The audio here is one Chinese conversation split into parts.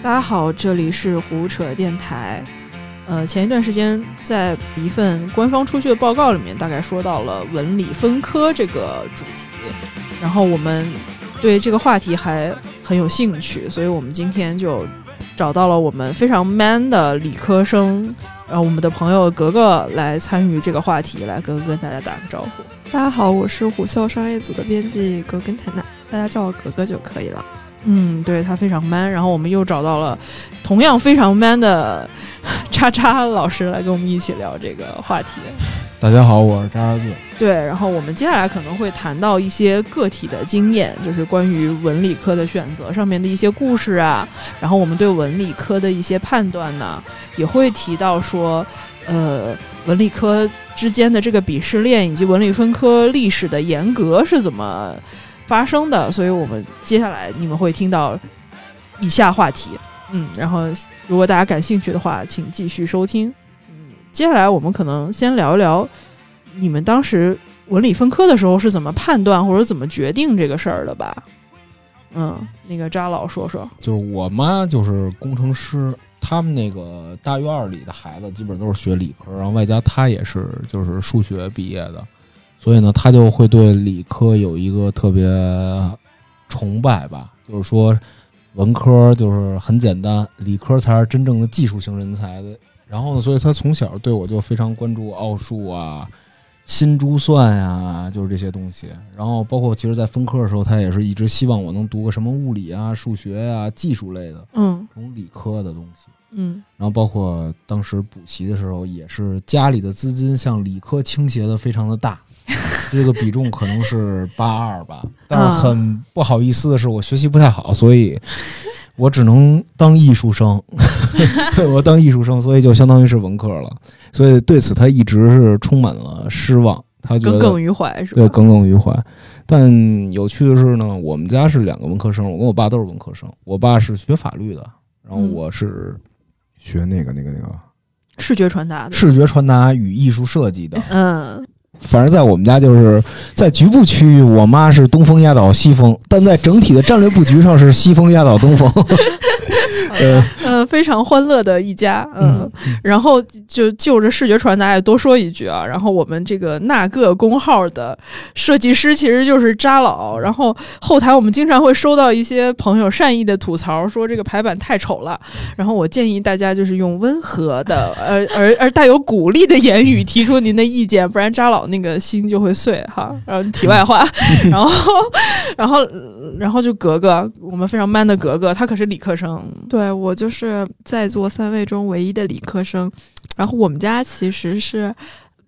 大家好，这里是胡扯电台。呃，前一段时间在一份官方出具的报告里面，大概说到了文理分科这个主题，然后我们对这个话题还很有兴趣，所以我们今天就找到了我们非常 man 的理科生，然后，我们的朋友格格来参与这个话题，来格格跟大家打个招呼。大家好，我是虎嗅商业组的编辑格根坦娜，大家叫我格格就可以了。嗯，对他非常 man，然后我们又找到了同样非常 man 的叉叉老师来跟我们一起聊这个话题。大家好，我是渣渣子。对，然后我们接下来可能会谈到一些个体的经验，就是关于文理科的选择上面的一些故事啊，然后我们对文理科的一些判断呢，也会提到说，呃，文理科之间的这个鄙视链以及文理分科历史的严格是怎么。发生的，所以我们接下来你们会听到以下话题，嗯，然后如果大家感兴趣的话，请继续收听。嗯，接下来我们可能先聊一聊你们当时文理分科的时候是怎么判断或者怎么决定这个事儿的吧？嗯，那个扎老说说，就是我妈就是工程师，他们那个大院里的孩子基本都是学理科，然后外加她也是就是数学毕业的。所以呢，他就会对理科有一个特别崇拜吧，就是说，文科就是很简单，理科才是真正的技术型人才的。然后呢，所以他从小对我就非常关注奥数啊、新珠算呀，就是这些东西。然后包括其实，在分科的时候，他也是一直希望我能读个什么物理啊、数学啊、技术类的，嗯，这种理科的东西，嗯。然后包括当时补习的时候，也是家里的资金向理科倾斜的非常的大。这个比重可能是八二吧，但是很不好意思的是，我学习不太好，所以我只能当艺术生。我当艺术生，所以就相当于是文科了。所以对此他一直是充满了失望，他耿耿于怀是吧？对，耿耿于怀。但有趣的是呢，我们家是两个文科生，我跟我爸都是文科生。我爸是学法律的，然后我是学那个那个那个视觉传达的，视觉传达与艺术设计的。嗯。反正，在我们家就是在局部区域，我妈是东风压倒西风，但在整体的战略布局上是西风压倒东风。嗯嗯，非常欢乐的一家，嗯，然后就就着视觉传达也多说一句啊，然后我们这个那个工号的设计师其实就是扎老，然后后台我们经常会收到一些朋友善意的吐槽，说这个排版太丑了，然后我建议大家就是用温和的，而而而带有鼓励的言语提出您的意见，不然扎老那个心就会碎哈。然后题外话，然后然后然后就格格，我们非常 man 的格格，他可是理科生。对我就是在座三位中唯一的理科生，然后我们家其实是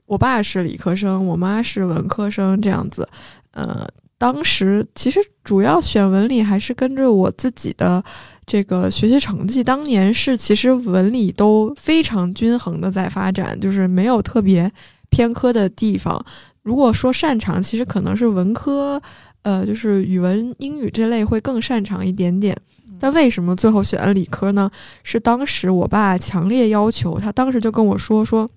我爸是理科生，我妈是文科生这样子。呃，当时其实主要选文理还是跟着我自己的这个学习成绩。当年是其实文理都非常均衡的在发展，就是没有特别偏科的地方。如果说擅长，其实可能是文科，呃，就是语文、英语这类会更擅长一点点。但为什么最后选了理科呢？是当时我爸强烈要求，他当时就跟我说：“说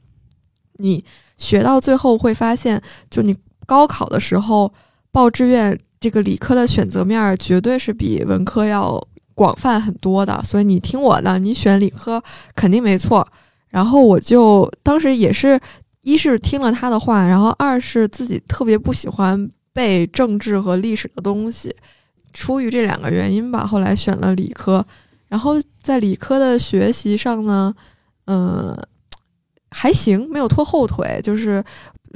你学到最后会发现，就你高考的时候报志愿，这个理科的选择面绝对是比文科要广泛很多的。所以你听我的，你选理科肯定没错。”然后我就当时也是一是听了他的话，然后二是自己特别不喜欢背政治和历史的东西。出于这两个原因吧，后来选了理科。然后在理科的学习上呢，嗯，还行，没有拖后腿。就是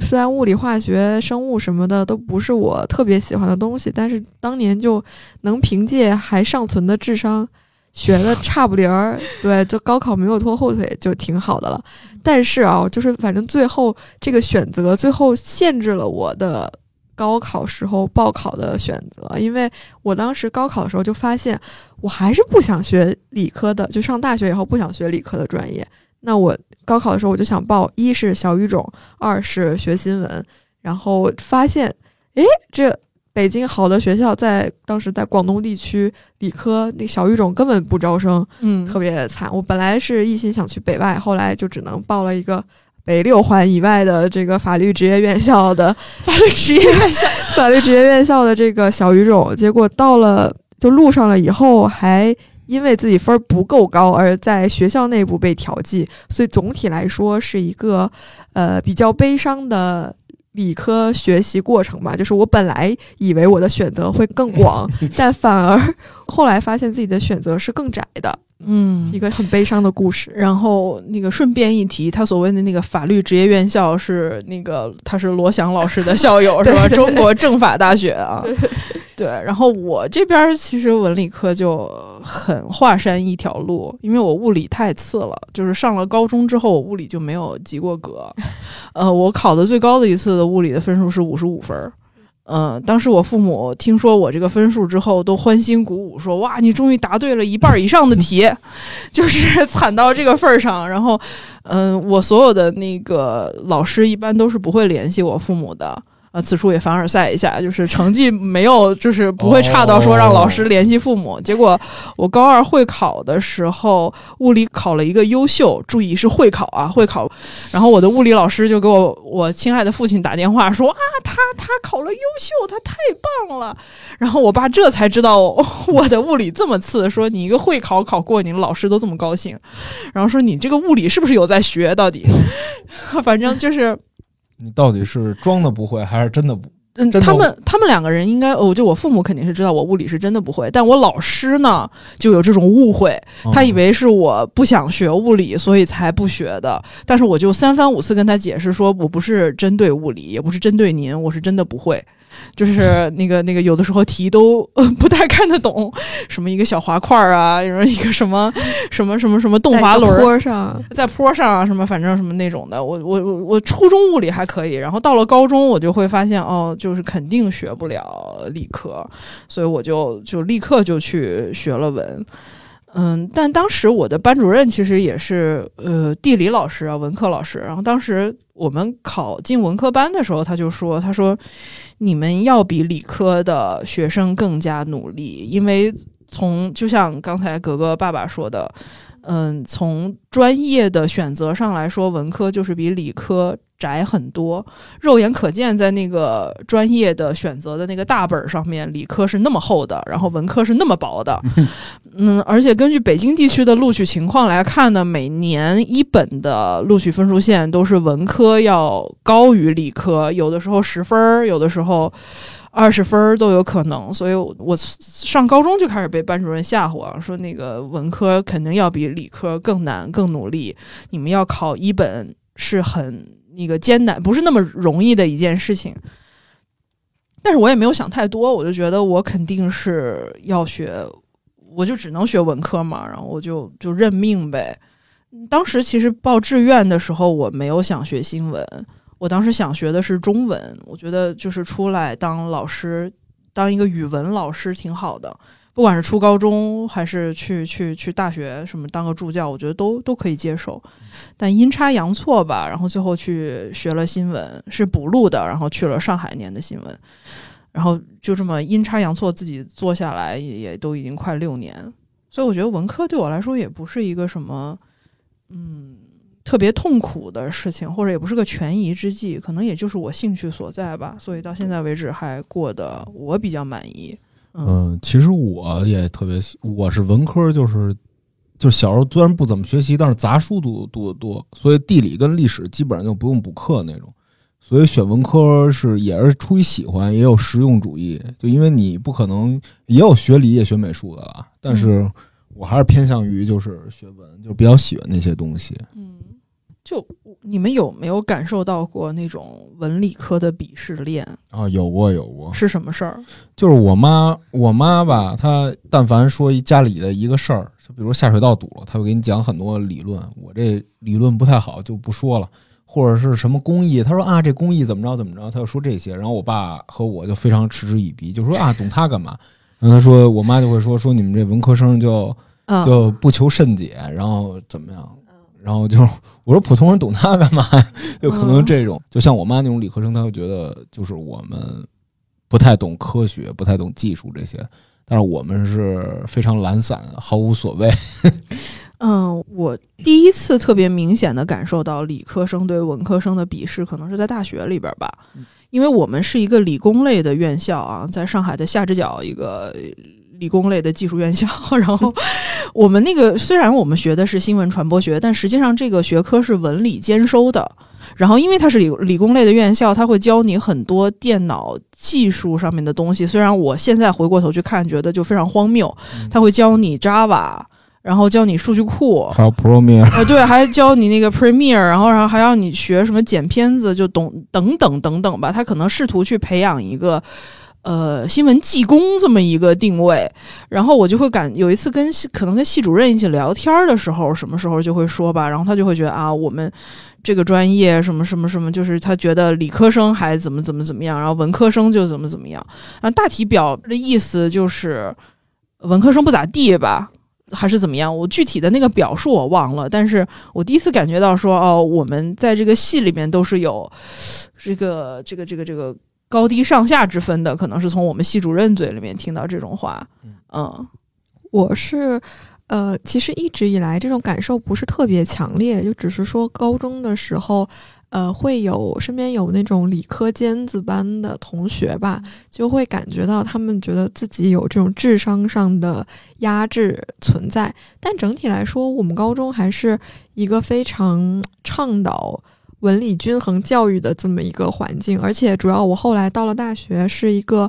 虽然物理、化学、生物什么的都不是我特别喜欢的东西，但是当年就能凭借还尚存的智商学的 差不离儿，对，就高考没有拖后腿就挺好的了。但是啊，就是反正最后这个选择最后限制了我的。高考时候报考的选择，因为我当时高考的时候就发现，我还是不想学理科的，就上大学以后不想学理科的专业。那我高考的时候我就想报，一是小语种，二是学新闻。然后发现，诶，这北京好的学校在当时在广东地区，理科那小语种根本不招生，嗯，特别惨。我本来是一心想去北外，后来就只能报了一个。北六环以外的这个法律职业院校的 法律职业院校，法律职业院校的这个小语种，结果到了就录上了以后，还因为自己分儿不够高而在学校内部被调剂，所以总体来说是一个呃比较悲伤的理科学习过程吧。就是我本来以为我的选择会更广，但反而后来发现自己的选择是更窄的，嗯一个很悲伤的故事。然后那个顺便一提，他所谓的那个法律职业院校是那个他是罗翔老师的校友 是吧？中国政法大学啊，对。然后我这边其实文理科就很华山一条路，因为我物理太次了，就是上了高中之后，我物理就没有及过格。呃，我考的最高的一次的物理的分数是五十五分嗯，当时我父母听说我这个分数之后，都欢欣鼓舞，说：“哇，你终于答对了一半以上的题，就是惨到这个份儿上。”然后，嗯，我所有的那个老师一般都是不会联系我父母的。呃，此处也凡尔赛一下，就是成绩没有，就是不会差到说让老师联系父母。结果我高二会考的时候，物理考了一个优秀，注意是会考啊，会考。然后我的物理老师就给我我亲爱的父亲打电话说啊，他他考了优秀，他太棒了。然后我爸这才知道我的物理这么次，说你一个会考考过，你的老师都这么高兴。然后说你这个物理是不是有在学？到底，反正就是。你到底是装的不会，还是真的不？嗯，真他们他们两个人应该，哦，就我父母肯定是知道我物理是真的不会，但我老师呢就有这种误会，他以为是我不想学物理，所以才不学的。但是我就三番五次跟他解释说，我不是针对物理，也不是针对您，我是真的不会。就是那个那个，有的时候题都、呃、不太看得懂，什么一个小滑块儿啊，然后一个什么什么什么什么动滑轮儿，坡上，在坡上啊，什么反正什么那种的，我我我我初中物理还可以，然后到了高中我就会发现哦，就是肯定学不了理科，所以我就就立刻就去学了文。嗯，但当时我的班主任其实也是呃地理老师啊，文科老师。然后当时我们考进文科班的时候，他就说：“他说你们要比理科的学生更加努力，因为从就像刚才格格爸爸说的，嗯，从专业的选择上来说，文科就是比理科窄很多。肉眼可见，在那个专业的选择的那个大本儿上面，理科是那么厚的，然后文科是那么薄的。嗯，而且根据北京地区的录取情况来看呢，每年一本的录取分数线都是文科要高于理科，有的时候十分儿，有的时候。二十分儿都有可能，所以我上高中就开始被班主任吓唬啊，说那个文科肯定要比理科更难、更努力，你们要考一本是很那个艰难，不是那么容易的一件事情。但是我也没有想太多，我就觉得我肯定是要学，我就只能学文科嘛，然后我就就认命呗。当时其实报志愿的时候，我没有想学新闻。我当时想学的是中文，我觉得就是出来当老师，当一个语文老师挺好的。不管是初高中还是去去去大学，什么当个助教，我觉得都都可以接受。但阴差阳错吧，然后最后去学了新闻，是补录的，然后去了上海念的新闻，然后就这么阴差阳错自己做下来，也也都已经快六年。所以我觉得文科对我来说也不是一个什么，嗯。特别痛苦的事情，或者也不是个权宜之计，可能也就是我兴趣所在吧。所以到现在为止还过得我比较满意。嗯，其实我也特别，我是文科，就是就小时候虽然不怎么学习，但是杂书读读的多，所以地理跟历史基本上就不用补课那种。所以选文科是也是出于喜欢，也有实用主义。就因为你不可能也有学理也学美术的啦，但是我还是偏向于就是学文，就比较喜欢那些东西。嗯。就你们有没有感受到过那种文理科的鄙视链啊？有过，有过。是什么事儿？就是我妈，我妈吧，她但凡说一家里的一个事儿，就比如下水道堵了，她会给你讲很多理论。我这理论不太好，就不说了。或者是什么工艺，她说啊，这工艺怎么着怎么着，她就说这些。然后我爸和我就非常嗤之以鼻，就说啊，懂他干嘛？然后她说，我妈就会说说你们这文科生就就不求甚解，然后怎么样？然后就我说普通人懂他干嘛？就可能这种，就像我妈那种理科生，他会觉得就是我们不太懂科学，不太懂技术这些，但是我们是非常懒散，毫无所谓。嗯，我第一次特别明显的感受到理科生对文科生的鄙视，可能是在大学里边吧，因为我们是一个理工类的院校啊，在上海的下直角一个理工类的技术院校，然后我们那个虽然我们学的是新闻传播学，但实际上这个学科是文理兼收的。然后因为它是理理工类的院校，它会教你很多电脑技术上面的东西。虽然我现在回过头去看，觉得就非常荒谬。他会教你 Java，然后教你数据库，还有 Premiere，呃，对，还教你那个 Premiere，然后然后还要你学什么剪片子，就懂等等等等吧。他可能试图去培养一个。呃，新闻技工这么一个定位，然后我就会感有一次跟可能跟系主任一起聊天的时候，什么时候就会说吧，然后他就会觉得啊，我们这个专业什么什么什么，就是他觉得理科生还怎么怎么怎么样，然后文科生就怎么怎么样，啊，大体表的意思就是文科生不咋地吧，还是怎么样？我具体的那个表述我忘了，但是我第一次感觉到说，哦，我们在这个系里面都是有这个这个这个这个。高低上下之分的，可能是从我们系主任嘴里面听到这种话。嗯，我是呃，其实一直以来这种感受不是特别强烈，就只是说高中的时候，呃，会有身边有那种理科尖子班的同学吧，就会感觉到他们觉得自己有这种智商上的压制存在。但整体来说，我们高中还是一个非常倡导。文理均衡教育的这么一个环境，而且主要我后来到了大学，是一个，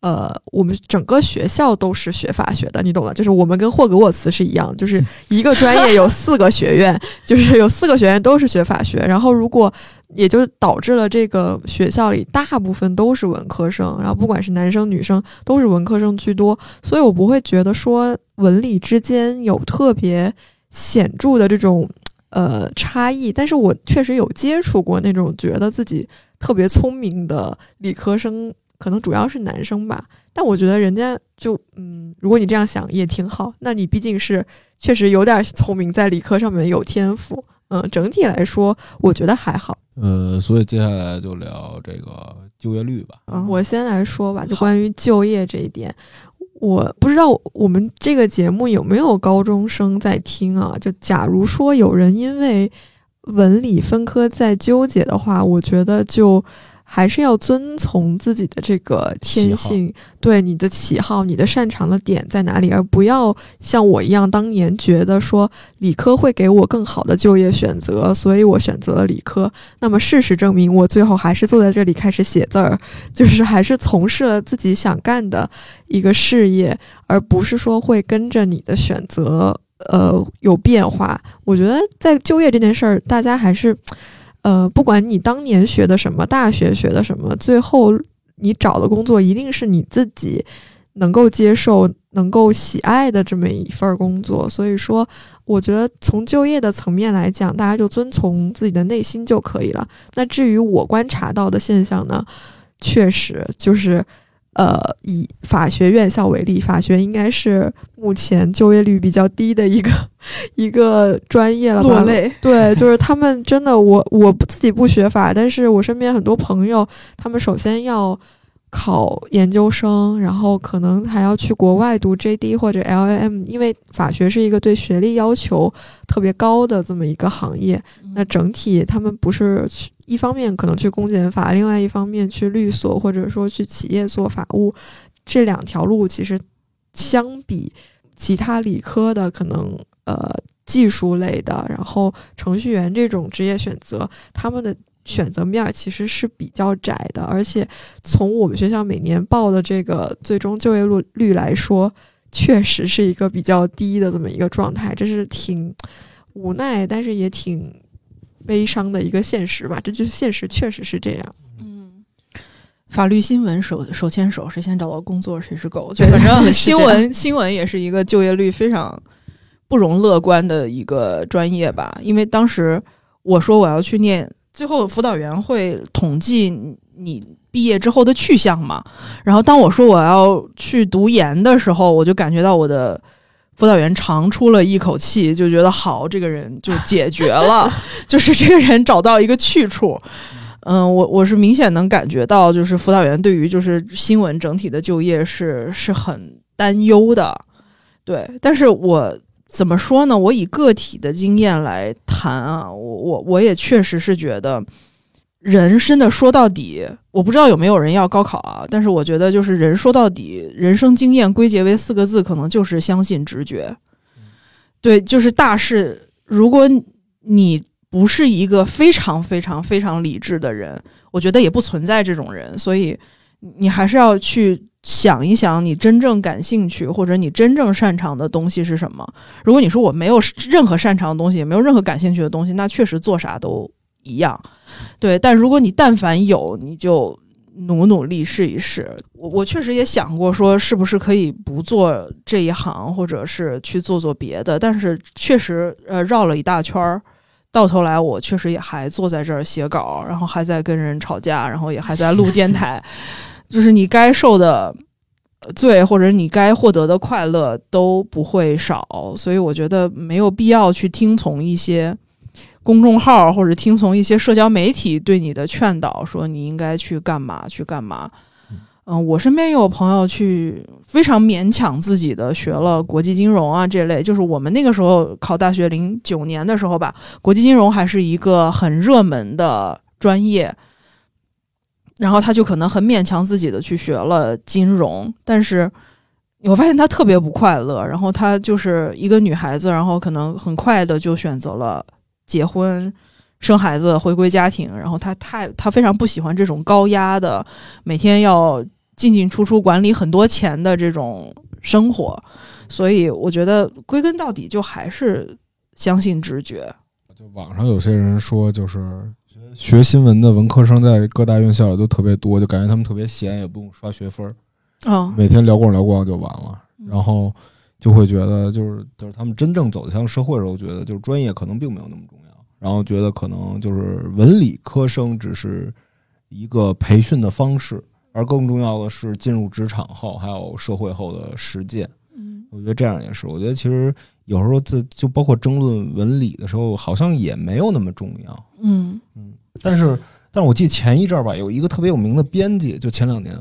呃，我们整个学校都是学法学的，你懂的，就是我们跟霍格沃茨是一样，就是 一个专业有四个学院，就是有四个学院都是学法学，然后如果也就导致了这个学校里大部分都是文科生，然后不管是男生女生都是文科生居多，所以我不会觉得说文理之间有特别显著的这种。呃，差异，但是我确实有接触过那种觉得自己特别聪明的理科生，可能主要是男生吧。但我觉得人家就，嗯，如果你这样想也挺好。那你毕竟是确实有点聪明，在理科上面有天赋。嗯，整体来说，我觉得还好。呃，所以接下来就聊这个就业率吧。嗯，我先来说吧，就关于就业这一点。我不知道我们这个节目有没有高中生在听啊？就假如说有人因为文理分科在纠结的话，我觉得就。还是要遵从自己的这个天性，对你的喜好、你的擅长的点在哪里，而不要像我一样，当年觉得说理科会给我更好的就业选择，所以我选择了理科。那么事实证明，我最后还是坐在这里开始写字儿，就是还是从事了自己想干的一个事业，而不是说会跟着你的选择呃有变化。我觉得在就业这件事儿，大家还是。呃，不管你当年学的什么，大学学的什么，最后你找的工作一定是你自己能够接受、能够喜爱的这么一份工作。所以说，我觉得从就业的层面来讲，大家就遵从自己的内心就可以了。那至于我观察到的现象呢，确实就是。呃，以法学院校为例，法学应该是目前就业率比较低的一个 一个专业了吧？对，就是他们真的，我我自己不学法，但是我身边很多朋友，他们首先要。考研究生，然后可能还要去国外读 JD 或者 LAM，因为法学是一个对学历要求特别高的这么一个行业。那整体他们不是去一方面可能去公检法，另外一方面去律所或者说去企业做法务，这两条路其实相比其他理科的可能呃技术类的，然后程序员这种职业选择，他们的。选择面其实是比较窄的，而且从我们学校每年报的这个最终就业率率来说，确实是一个比较低的这么一个状态，这是挺无奈，但是也挺悲伤的一个现实吧。这就是现实，确实是这样。嗯，法律新闻手手牵手，谁先找到工作谁是狗。就反正新闻新闻也是一个就业率非常不容乐观的一个专业吧。因为当时我说我要去念。最后辅导员会统计你毕业之后的去向嘛？然后当我说我要去读研的时候，我就感觉到我的辅导员长出了一口气，就觉得好，这个人就解决了，就是这个人找到一个去处。嗯，我我是明显能感觉到，就是辅导员对于就是新闻整体的就业是是很担忧的。对，但是我。怎么说呢？我以个体的经验来谈啊，我我我也确实是觉得，人真的说到底，我不知道有没有人要高考啊，但是我觉得就是人说到底，人生经验归结为四个字，可能就是相信直觉。对，就是大事，如果你不是一个非常非常非常理智的人，我觉得也不存在这种人，所以你还是要去想一想，你真正感兴趣或者你真正擅长的东西是什么。如果你说我没有任何擅长的东西，也没有任何感兴趣的东西，那确实做啥都一样。对，但如果你但凡有，你就努努力试一试。我我确实也想过说，是不是可以不做这一行，或者是去做做别的。但是确实，呃，绕了一大圈儿，到头来我确实也还坐在这儿写稿，然后还在跟人吵架，然后也还在录电台。就是你该受的罪，或者你该获得的快乐都不会少，所以我觉得没有必要去听从一些。公众号或者听从一些社交媒体对你的劝导，说你应该去干嘛去干嘛。嗯，我身边也有朋友去非常勉强自己的学了国际金融啊这类，就是我们那个时候考大学零九年的时候吧，国际金融还是一个很热门的专业。然后他就可能很勉强自己的去学了金融，但是 我发现他特别不快乐。然后他就是一个女孩子，然后可能很快的就选择了。结婚、生孩子、回归家庭，然后他太他非常不喜欢这种高压的，每天要进进出出管理很多钱的这种生活，所以我觉得归根到底就还是相信直觉。就网上有些人说，就是学新闻的文科生在各大院校里都特别多，就感觉他们特别闲，也不用刷学分儿，每天聊逛聊逛就完了，然后就会觉得就是就是他们真正走向社会的时候，觉得就是专业可能并没有那么重要。然后觉得可能就是文理科生只是一个培训的方式，而更重要的是进入职场后还有社会后的实践。嗯，我觉得这样也是。我觉得其实有时候这就包括争论文理的时候，好像也没有那么重要。嗯嗯。但是，但是我记得前一阵儿吧，有一个特别有名的编辑，就前两年，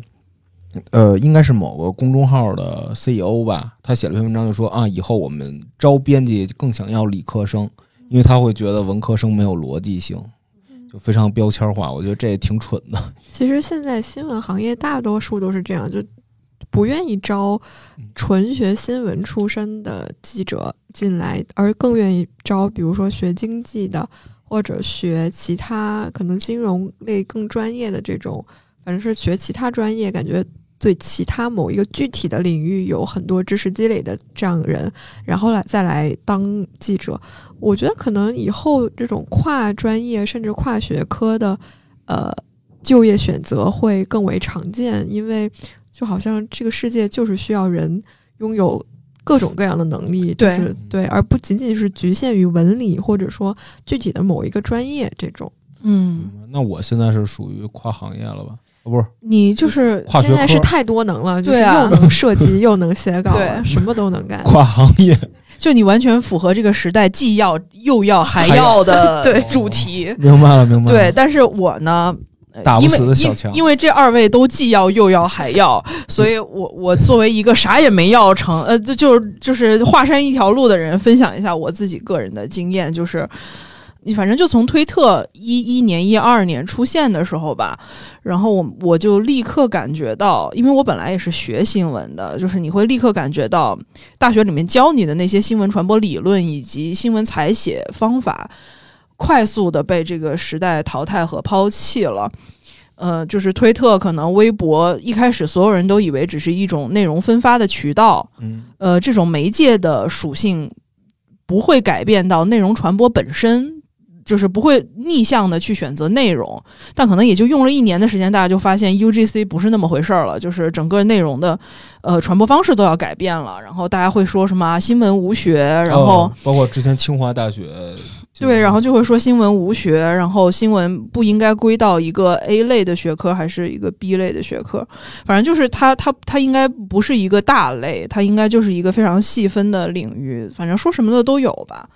呃，应该是某个公众号的 CEO 吧，他写了篇文章，就说啊，以后我们招编辑更想要理科生。因为他会觉得文科生没有逻辑性，就非常标签化。我觉得这也挺蠢的。其实现在新闻行业大多数都是这样，就不愿意招纯学新闻出身的记者进来，而更愿意招比如说学经济的或者学其他可能金融类更专业的这种，反正是学其他专业，感觉。对其他某一个具体的领域有很多知识积累的这样的人，然后来再来当记者，我觉得可能以后这种跨专业甚至跨学科的呃就业选择会更为常见，因为就好像这个世界就是需要人拥有各种各样的能力，就是对，而不仅仅是局限于文理或者说具体的某一个专业这种。嗯，那我现在是属于跨行业了吧？哦不是你就是现在是太多能了，就是又能 设计又能写稿，对，什么都能干。跨行业，就你完全符合这个时代既要又要还要的 对主题。明白了，明白了。对，但是我呢，打不死的小强，因为这二位都既要又要还要，所以我我作为一个啥也没要成，呃，就就就是华山一条路的人，分享一下我自己个人的经验，就是。你反正就从推特一一年、一二年出现的时候吧，然后我我就立刻感觉到，因为我本来也是学新闻的，就是你会立刻感觉到大学里面教你的那些新闻传播理论以及新闻采写方法，快速的被这个时代淘汰和抛弃了。呃，就是推特可能微博一开始所有人都以为只是一种内容分发的渠道，嗯，呃，这种媒介的属性不会改变到内容传播本身。就是不会逆向的去选择内容，但可能也就用了一年的时间，大家就发现 UGC 不是那么回事儿了，就是整个内容的呃传播方式都要改变了。然后大家会说什么新闻无学，然后包括之前清华大学对，然后就会说新闻无学，然后新闻不应该归到一个 A 类的学科，还是一个 B 类的学科，反正就是它它它应该不是一个大类，它应该就是一个非常细分的领域，反正说什么的都有吧。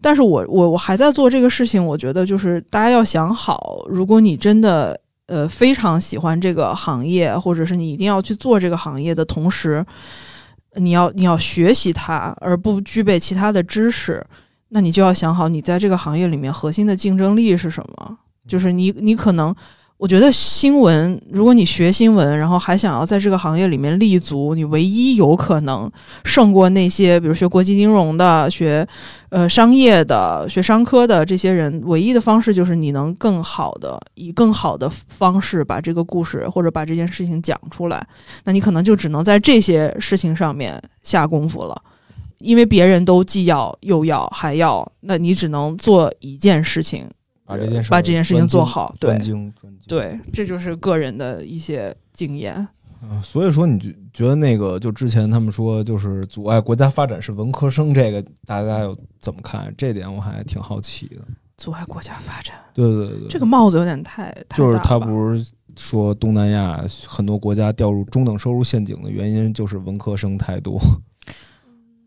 但是我我我还在做这个事情，我觉得就是大家要想好，如果你真的呃非常喜欢这个行业，或者是你一定要去做这个行业的同时，你要你要学习它，而不具备其他的知识，那你就要想好，你在这个行业里面核心的竞争力是什么？就是你你可能。我觉得新闻，如果你学新闻，然后还想要在这个行业里面立足，你唯一有可能胜过那些，比如学国际金融的、学呃商业的、学商科的这些人，唯一的方式就是你能更好的以更好的方式把这个故事或者把这件事情讲出来。那你可能就只能在这些事情上面下功夫了，因为别人都既要又要还要，那你只能做一件事情。把这件事把这件事情做好，对专精专精。对，这就是个人的一些经验。嗯，所以说你觉觉得那个就之前他们说就是阻碍国家发展是文科生，这个大家有怎么看？这点我还挺好奇的。阻碍国家发展？对对对，这个帽子有点太……就是他不是说东南亚很多国家掉入中等收入陷阱的原因就是文科生太多。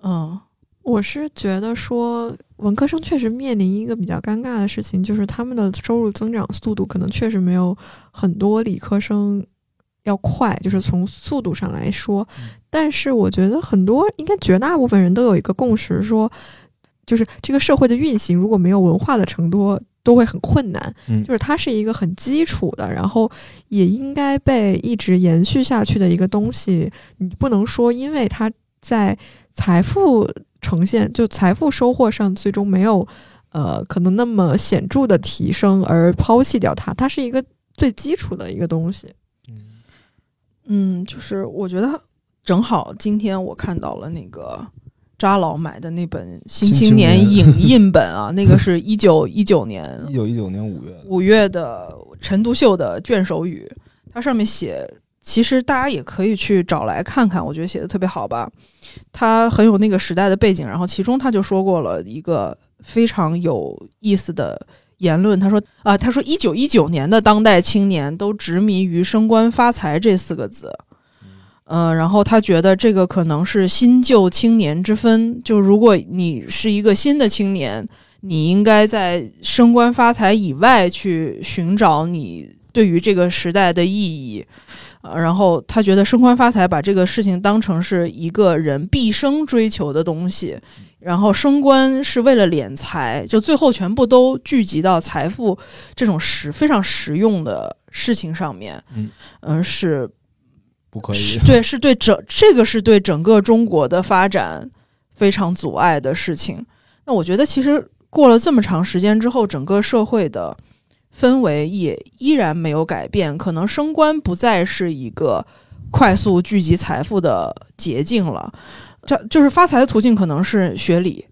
嗯。我是觉得说，文科生确实面临一个比较尴尬的事情，就是他们的收入增长速度可能确实没有很多理科生要快，就是从速度上来说。但是我觉得很多，应该绝大部分人都有一个共识，说就是这个社会的运行如果没有文化的承托，都会很困难。就是它是一个很基础的，然后也应该被一直延续下去的一个东西。你不能说因为它在财富。呈现就财富收获上最终没有，呃，可能那么显著的提升而抛弃掉它，它是一个最基础的一个东西。嗯，就是我觉得正好今天我看到了那个扎老买的那本《新青年》影 印本啊，那个是一九一九年一九一九年五月五月的陈独秀的卷首语，它上面写。其实大家也可以去找来看看，我觉得写的特别好吧。他很有那个时代的背景，然后其中他就说过了一个非常有意思的言论。他说啊，他说一九一九年的当代青年都执迷于升官发财这四个字，嗯，然后他觉得这个可能是新旧青年之分。就如果你是一个新的青年，你应该在升官发财以外去寻找你对于这个时代的意义。呃，然后他觉得升官发财，把这个事情当成是一个人毕生追求的东西，然后升官是为了敛财，就最后全部都聚集到财富这种实非常实用的事情上面。嗯嗯，是不可以？对，是对整这个是对整个中国的发展非常阻碍的事情。那我觉得，其实过了这么长时间之后，整个社会的。氛围也依然没有改变，可能升官不再是一个快速聚集财富的捷径了。这就是发财的途径，可能是学理，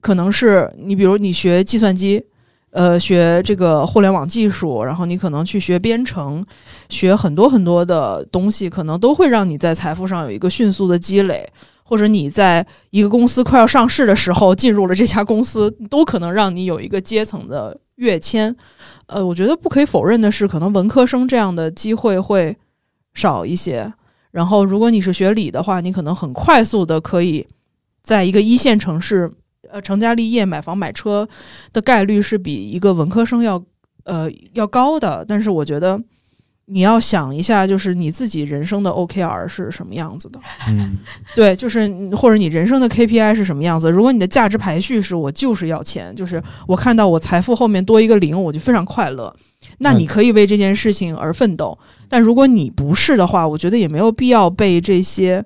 可能是你比如你学计算机，呃，学这个互联网技术，然后你可能去学编程，学很多很多的东西，可能都会让你在财富上有一个迅速的积累，或者你在一个公司快要上市的时候进入了这家公司，都可能让你有一个阶层的跃迁。呃，我觉得不可以否认的是，可能文科生这样的机会会少一些。然后，如果你是学理的话，你可能很快速的可以在一个一线城市，呃，成家立业、买房买车的概率是比一个文科生要呃要高的。但是，我觉得。你要想一下，就是你自己人生的 OKR 是什么样子的？嗯，对，就是或者你人生的 KPI 是什么样子？如果你的价值排序是我就是要钱，就是我看到我财富后面多一个零，我就非常快乐，那你可以为这件事情而奋斗。但如果你不是的话，我觉得也没有必要被这些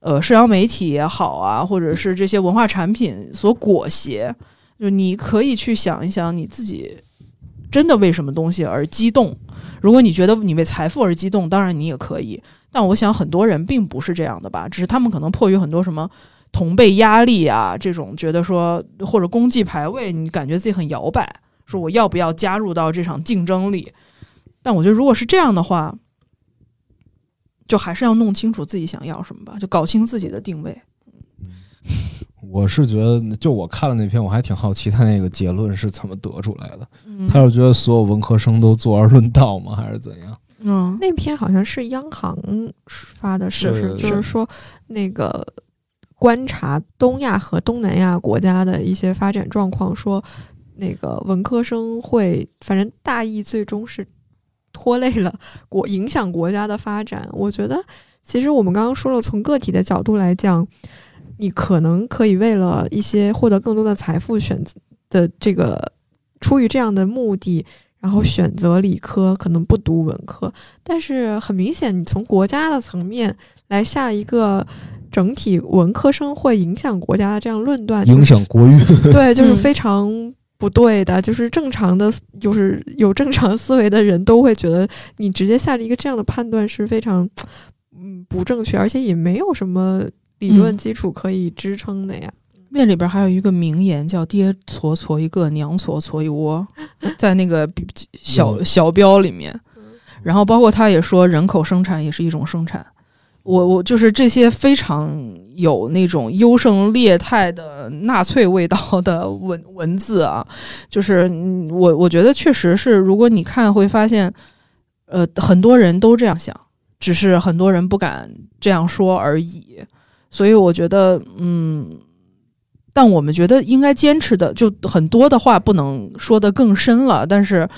呃社交媒体也好啊，或者是这些文化产品所裹挟。就你可以去想一想你自己。真的为什么东西而激动？如果你觉得你为财富而激动，当然你也可以。但我想很多人并不是这样的吧，只是他们可能迫于很多什么同辈压力啊，这种觉得说或者功绩排位，你感觉自己很摇摆，说我要不要加入到这场竞争里？但我觉得如果是这样的话，就还是要弄清楚自己想要什么吧，就搞清自己的定位。我是觉得，就我看了那篇，我还挺好奇他那个结论是怎么得出来的。他是觉得所有文科生都坐而论道吗，还是怎样？嗯，那篇好像是央行发的，是不是？就是说，那个观察东亚和东南亚国家的一些发展状况，说那个文科生会，反正大意最终是拖累了国，影响国家的发展。我觉得，其实我们刚刚说了，从个体的角度来讲。你可能可以为了一些获得更多的财富选择的这个，出于这样的目的，然后选择理科，可能不读文科。但是很明显，你从国家的层面来下一个整体文科生会影响国家的这样论断，影响国运。对，就是嗯非常不对的。就是正常的，就是有正常思维的人都会觉得，你直接下了一个这样的判断是非常嗯不正确，而且也没有什么理论嗯基础可以支撑的呀。那里边还有一个名言叫“爹矬矬一个，娘矬矬一窝”，在那个小嗯小标里面。然后包括他也说，人口生产也是一种生产。我我就是这些非常有那种优胜劣汰的纳粹味道的文文字啊，就是嗯我我觉得确实是，如果你看会发现，呃，很多人都这样想，只是很多人不敢这样说而已。所以我觉得，嗯，但我们觉得应该坚持的，就很多的话不能说的更深了。但是，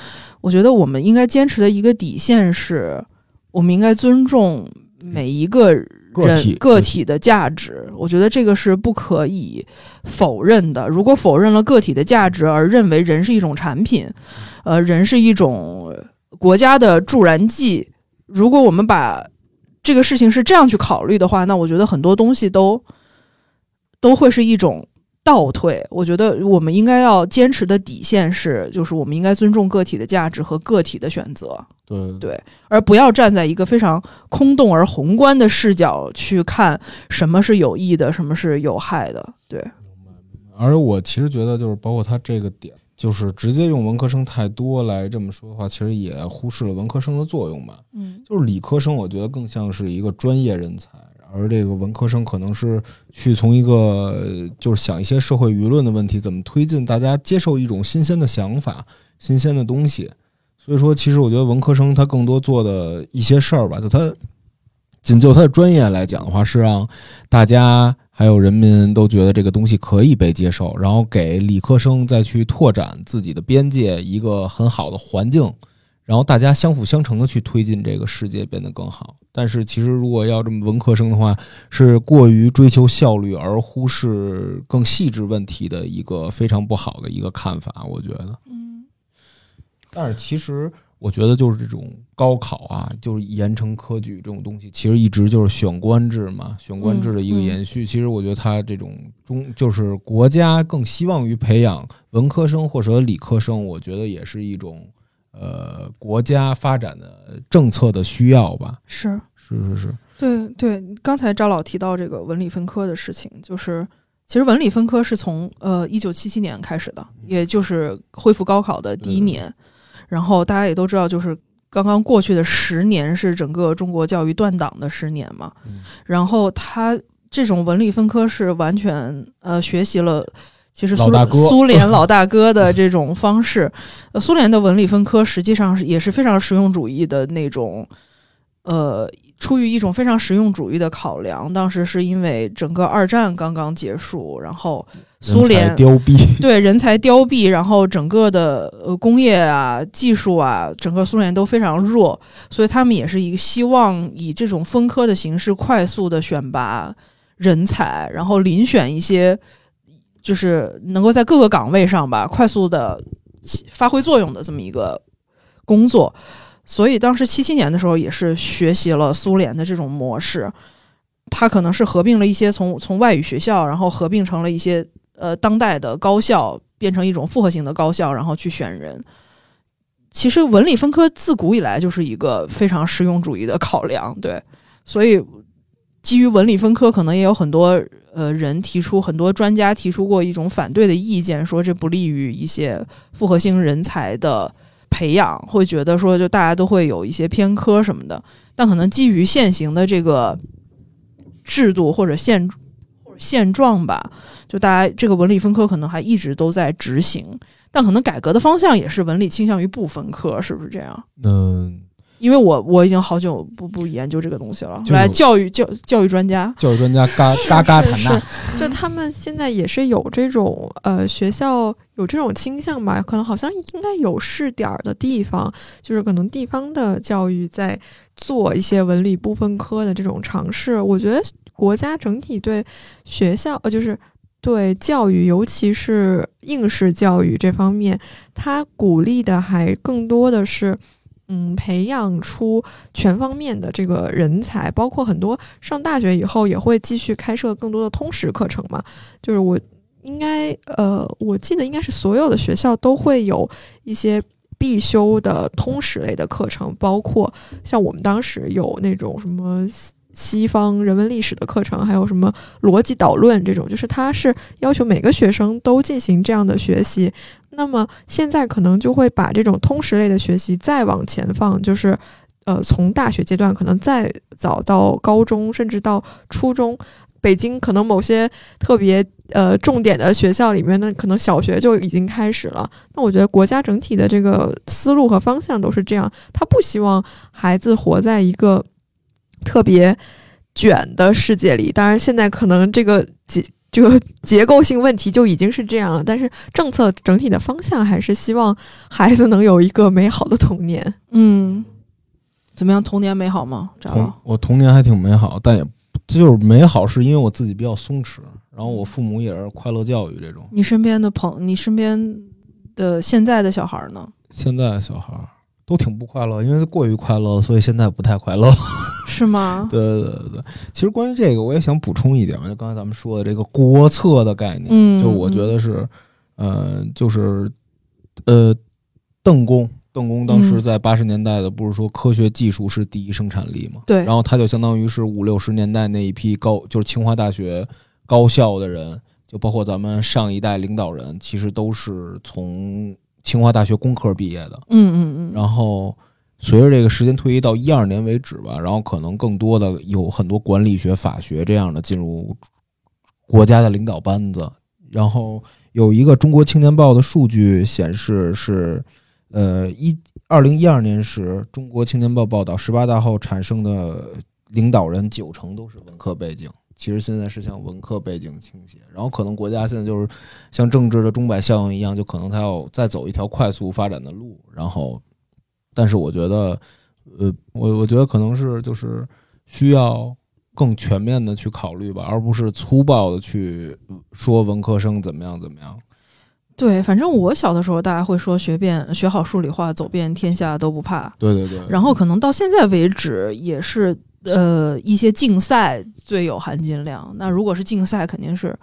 我觉得我们应该坚持的一个底线是，我们应该尊重每一个人个体个体的价值。我觉得这个是不可以否认的。如果否认了个体的价值，而认为人是一种产品，呃，人是一种国家的助燃剂，如果我们把这个事情是这样去考虑的话，那我觉得很多东西都都会是一种倒退。我觉得我们应该要坚持的底线是，就是我们应该尊重个体的价值和个体的选择，对。对。而不要站在一个非常空洞而宏观的视角去看什么是有益的，什么是有害的。对，而我其实觉得，就是包括他这个点，就是直接用文科生太多来这么说的话，其实也忽视了文科生的作用吧。嗯就是理科生，我觉得更像是一个专业人才，而这个文科生可能是去从一个呃就是想一些社会舆论的问题，怎么推进大家接受一种新鲜的想法、新鲜的东西。所以说，其实我觉得文科生他更多做的一些事儿吧，就他仅就他的专业来讲的话，是让大家还有人民都觉得这个东西可以被接受，然后给理科生再去拓展自己的边界一个很好的环境，然后大家相辅相成的去推进这个世界变得更好。但是其实如果要这么文科生的话，是过于追求效率而忽视更细致问题的一个非常不好的一个看法，我觉得。嗯但是其实我觉得就是这种高考啊，就是严惩科举这种东西，其实一直就是选官制嘛，选官制的一个延续。其实我觉得它这种中就是国家更希望于培养文科生或者理科生，我觉得也是一种呃国家发展的政策的需要吧。是。是是是，对对，刚才张老提到这个文理分科的事情，就是其实文理分科是从呃一九七七年开始的，也就是恢复高考的第一年。然后大家也都知道，就是刚刚过去的十年是整个中国教育断档的十年嘛。嗯然后他这种文理分科是完全呃学习了。其实苏联 老大哥的这种方式，呃，苏联的文理分科实际上是也是非常实用主义的那种，呃，出于一种非常实用主义的考量。当时是因为整个二战刚刚结束，然后苏联凋敝，对人才凋敝，然后整个的呃工业啊、技术啊，整个苏联都非常弱，所以他们也是一个希望以这种分科的形式快速的选拔人才，然后遴选一些就是能够在各个岗位上吧快速的发挥作用的这么一个工作。所以当时七七年的时候，也是学习了苏联的这种模式。它可能是合并了一些从从外语学校，然后合并成了一些呃当代的高校，变成一种复合型的高校，然后去选人。其实文理分科自古以来就是一个非常实用主义的考量，对，所以基于文理分科，可能也有很多呃人提出，很多专家提出过一种反对的意见，说这不利于一些复合型人才的培养，会觉得说就大家都会有一些偏科什么的。但可能基于现行的这个制度或者现现状吧，就大家这个文理分科可能还一直都在执行，但可能改革的方向也是文理倾向于不分科，是不是这样？嗯，因为我我已经好久不不研究这个东西了。就来，教育教教育专家，教育专家嘎 嘎嘎是坦纳，就他们现在也是有这种呃学校有这种倾向吧，可能好像应该有试点儿的地方，就是可能地方的教育在做一些文理不分科的这种尝试。我觉得国家整体对学校呃就是对教育，尤其是应试教育这方面，它鼓励的还更多的是，嗯，培养出全方面的这个人才，包括很多上大学以后也会继续开设更多的通识课程嘛。就是我应该，呃，我记得应该是所有的学校都会有一些必修的通识类的课程，包括像我们当时有那种什么。西方人文历史的课程，还有什么逻辑导论这种，就是它是要求每个学生都进行这样的学习。那么现在可能就会把这种通识类的学习再往前放，就是呃，从大学阶段可能再早到高中，甚至到初中。北京可能某些特别呃重点的学校里面呢，可能小学就已经开始了。那我觉得国家整体的这个思路和方向都是这样，他不希望孩子活在一个。特别卷的世界里，当然现在可能这个结这个结构性问题就已经是这样了，但是政策整体的方向还是希望孩子能有一个美好的童年。嗯，怎么样？童年美好吗？童我童年还挺美好，但也就是美好，是因为我自己比较松弛，然后我父母也是快乐教育这种。你身边的朋，你身边的现在的小孩呢？现在的小孩都挺不快乐，因为过于快乐，所以现在不太快乐。是吗？对对对对，其实关于这个，我也想补充一点，就刚才咱们说的这个国策的概念，嗯，就我觉得是，呃，就是，呃，邓公，邓公当时在八十年代的，不是说科学技术是第一生产力嘛？对，然后他就相当于是五六十年代那一批高，就是清华大学高校的人，就包括咱们上一代领导人，其实都是从清华大学工科毕业的，嗯嗯嗯，然后。随着这个时间推移到一二年为止吧，然后可能更多的有很多管理学、法学这样的进入国家的领导班子。然后有一个《中国青年报》的数据显示是，呃，一二零一二年时，《中国青年报》报道十八大后产生的领导人九成都是文科背景。其实现在是向文科背景倾斜，然后可能国家现在就是像政治的钟摆效应一样，就可能它要再走一条快速发展的路，然后。但是我觉得，呃，我我觉得可能是就是需要更全面的去考虑吧，而不是粗暴的去说文科生怎么样怎么样。对，反正我小的时候，大家会说学遍学好数理化，走遍天下都不怕。对对对。然后可能到现在为止，也是呃一些竞赛最有含金量。那如果是竞赛，肯定是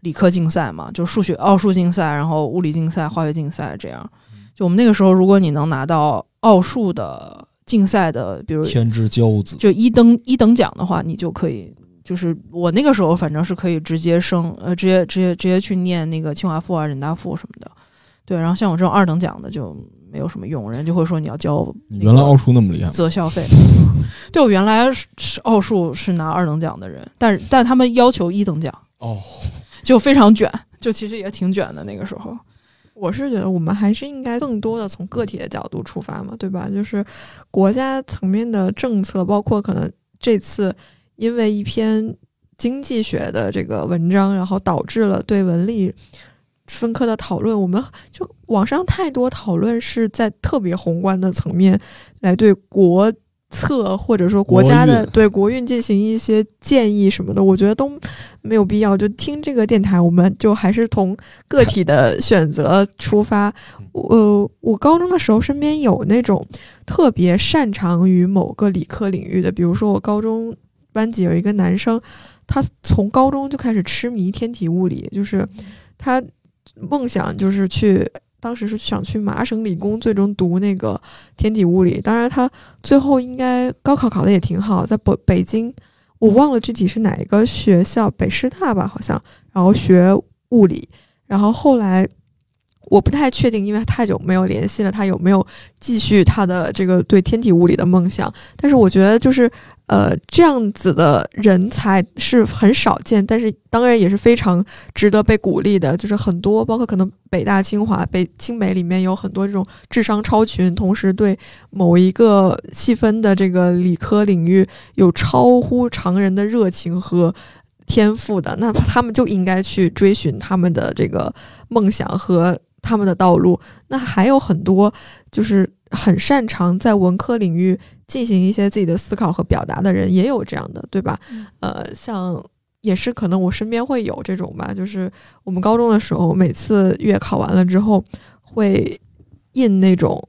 理科竞赛嘛，就数学奥数竞赛，然后物理竞赛、化学竞赛这样。就我们那个时候，如果你能拿到。奥数的竞赛的，比如天之骄子，就一等一等奖的话，你就可以，就是我那个时候反正是可以直接升，呃，直接直接直接去念那个清华附啊、人大附什么的。对，然后像我这种二等奖的就没有什么用，人就会说你要交。你原来奥数那么厉害？择校费。对，我原来是奥数是拿二等奖的人，但是但他们要求一等奖。哦。就非常卷，就其实也挺卷的那个时候。我是觉得我们还是应该更多的从个体的角度出发嘛，对吧？就是国家层面的政策，包括可能这次因为一篇经济学的这个文章，然后导致了对文理分科的讨论。我们就网上太多讨论是在特别宏观的层面来对国。策或者说国家的对国运进行一些建议什么的，我觉得都没有必要。就听这个电台，我们就还是从个体的选择出发。呃，我高中的时候身边有那种特别擅长于某个理科领域的，比如说我高中班级有一个男生，他从高中就开始痴迷天体物理，就是他梦想就是去。当时是想去麻省理工，最终读那个天体物理。当然，他最后应该高考考的也挺好，在北北京，我忘了具体是哪一个学校，北师大吧，好像。然后学物理，然后后来。我不太确定，因为太久没有联系了，他有没有继续他的这个对天体物理的梦想？但是我觉得，就是呃，这样子的人才是很少见，但是当然也是非常值得被鼓励的。就是很多，包括可能北大、清华、北清北里面有很多这种智商超群，同时对某一个细分的这个理科领域有超乎常人的热情和 天赋的，那他们就应该去追寻他们的这个梦想和。他们的道路，那还有很多就是很擅长在文科领域进行一些自己的思考和表达的人，也有这样的，对吧？呃，像也是可能我身边会有这种吧，就是我们高中的时候，每次月考完了之后会印那种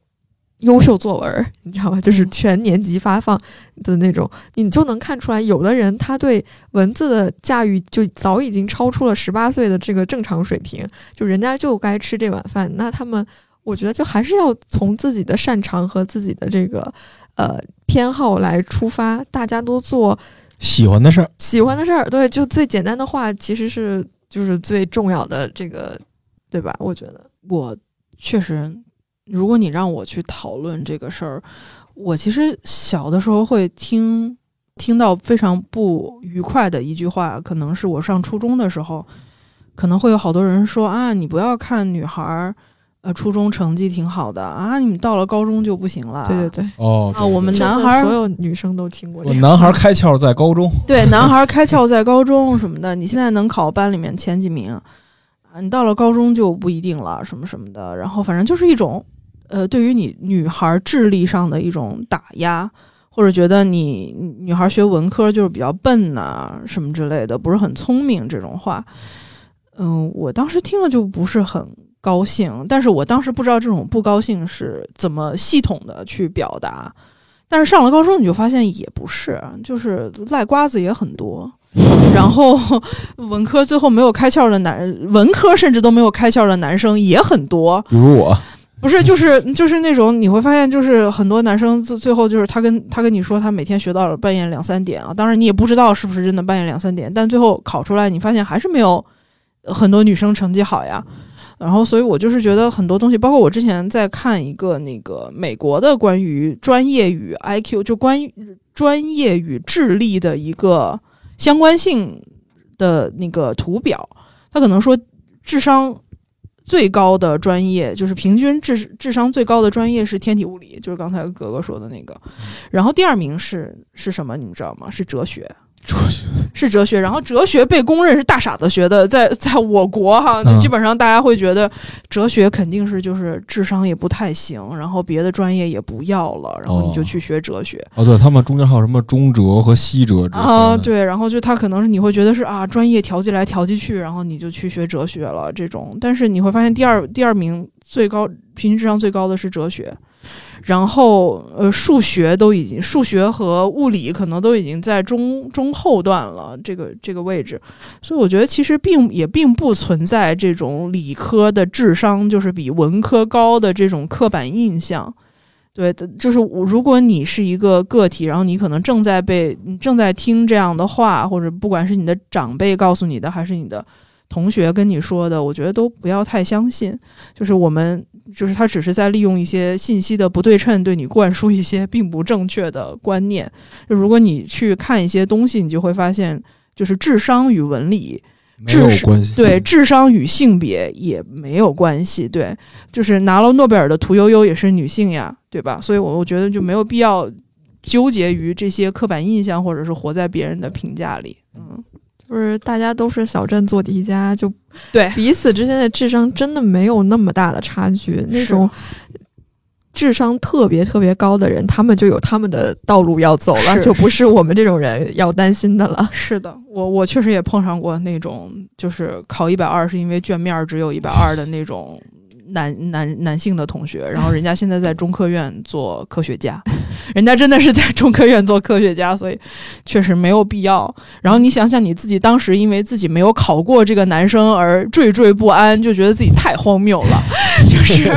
优秀作文儿，你知道吧？就是嗯全年级发放的那种，你就能看出来，有的人他对文字的驾驭就早已经超出了十八岁的这个正常水平，就人家就该吃这碗饭，那他们。我觉得就还是要从自己的擅长和自己的这个呃偏好来出发，大家都做喜欢的事儿，喜欢的事儿，对，就最简单的话，其实是就是最重要的这个，对吧？我觉得，我确实，如果你让我去讨论这个事儿，我其实小的时候会听听到非常不愉快的一句话，可能是我上初中的时候，可能会有好多人说啊，你不要看女孩儿，呃，初中成绩挺好的啊，你们到了高中就不行了。对对对，哦啊我们男孩儿所有女生都听过这个。我男孩开窍在高中，对，男孩开窍在高中什么的，你现在能考班里面前几名，啊，你到了高中就不一定了，什么什么的。然后反正就是一种，呃，对于你女孩智力上的一种打压，或者觉得你女孩学文科就是比较笨呐、什么之类的，不是很聪明这种话。嗯，我当时听了就不是很高兴，但是我当时不知道这种不高兴是怎么系统的去表达。但是上了高中你就发现也不是，就是赖瓜子也很多。然后 文科最后没有开窍的男，文科甚至都没有开窍的男生也很多。比如我，不是，就是就是那种你会发现，就是很多男生最最后就是他跟他跟你说他每天学到了半夜两三点啊，当然你也不知道是不是真的半夜两三点，但最后考出来你发现还是没有很多女生成绩好呀。然后，所以我就是觉得很多东西，包括我之前在看一个那个美国的关于专业与 IQ，就关于专业与智力的一个相关性的那个图表，他可能说智商最高的专业，就是平均智智商最高的专业是天体物理，就是刚才格格说的那个。然后第二名是是什么？你们知道吗？是哲学。哲学。是哲学，然后哲学被公认是大傻子学的，在在我国哈，基本上大家会觉得哲学肯定是就是智商也不太行，然后别的专业也不要了，然后你就哦。去学哲学。哦，对他们中间还有什么中哲和西哲之啊，，对，然后就他可能是你会觉得是啊，专业调剂来调剂去，然后你就去学哲学了这种，但是你会发现第二第二名最高平均智商最高的是哲学，然后呃数学都已经数学和物理可能都已经在中中后段了这个这个位置，所以我觉得其实并也并不存在这种理科的智商就是比文科高的这种刻板印象。对，就是如果你是一个个体，然后你可能正在被你正在听这样的话，或者不管是你的长辈告诉你的，还是你的同学跟你说的，我觉得都不要太相信。就是我们，就是他只是在利用一些信息的不对称，对你灌输一些并不正确的观念。就如果你去看一些东西，你就会发现，就是智商与文理没有关系。对，智商与性别也没有关系，对，就是拿了诺贝尔的屠呦呦也是女性呀，对吧？所以我我觉得就没有必要纠结于这些刻板印象，或者是活在别人的评价里。嗯，就是大家都是小镇做题家，就对，彼此之间的智商真的没有那么大的差距。那种智商特别特别高的人，他们就有他们的道路要走了，就不是我们这种人要担心的了。是的，我我确实也碰上过那种，就是考一百二是因为卷面儿只有一百二的那种男男男性的同学，然后人家现在在中科院做科学家，人家真的是在中科院做科学家，所以确实没有必要。然后你想想你自己当时因为自己没有考过这个男生而惴惴不安，就觉得自己太荒谬了，就是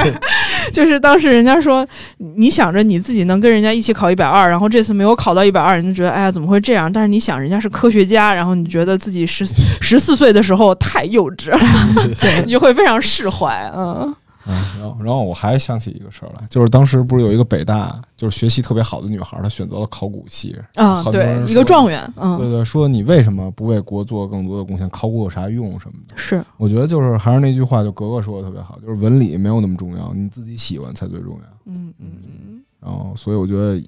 就是当时人家说你想着你自己能跟人家一起考一百二，然后这次没有考到一百二，你就觉得哎呀怎么会这样？但是你想人家是科学家，然后你觉得自己十十四岁的时候太幼稚了，你就会非常释怀，嗯嗯，然后然后我还想起一个事儿来，就是当时不是有一个北大，就是学习特别好的女孩，她选择了考古系。啊，对一个状元，对嗯，对，说你为什么不为国做更多的贡献？考古有啥用什么的？是我觉得就是还是那句话，就格格说的特别好，就是文理没有那么重要，你自己喜欢才最重要。嗯嗯然后，所以我觉得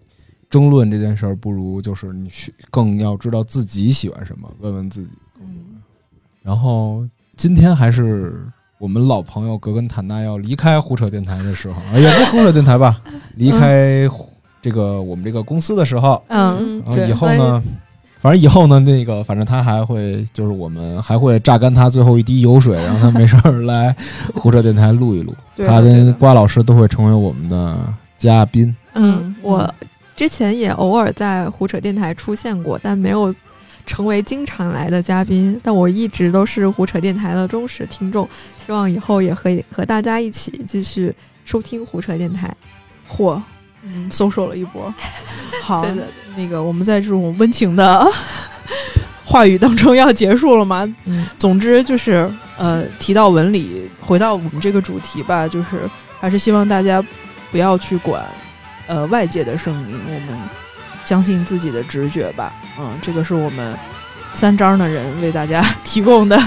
争论这件事儿，不如就是你去更要知道自己喜欢什么，问问自己。嗯然后今天还是我们老朋友格根坦纳要离开胡扯电台的时候，啊，也不是胡扯电台吧，离开这个我们这个公司的时候，嗯，然后以后呢，反反正以后呢，那个反正他还会，就是我们还会榨干他最后一滴油水，让他没事儿来胡扯电台录一录。他跟瓜老师都会成为我们的嘉宾。嗯我之前也偶尔在胡扯电台出现过，但没有成为经常来的嘉宾。但我一直都是胡扯电台的忠实听众，希望以后也可以和大家一起继续收听胡扯电台。嚯，嗯，搜索了一波。好 那个我们在这种温情的 话语当中要结束了吗？嗯，总之就是呃，提到文理，回到我们这个主题吧，就是还是希望大家不要去管呃外界的声音，我们相信自己的直觉吧。嗯，这个是我们三张的人为大家提供的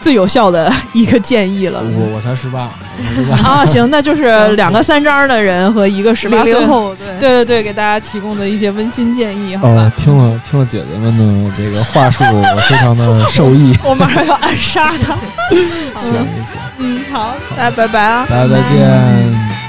最有效的一个建议了。我我才十八，我才十八。啊，行，那就是两个三张的人和一个十八岁对对对对，给大家提供的一些温馨建议，好哦吧？，听了听了姐姐们的这个话术，我非常的受益。我马上要暗杀他。行行，嗯，好，大家拜拜啊。大家再见。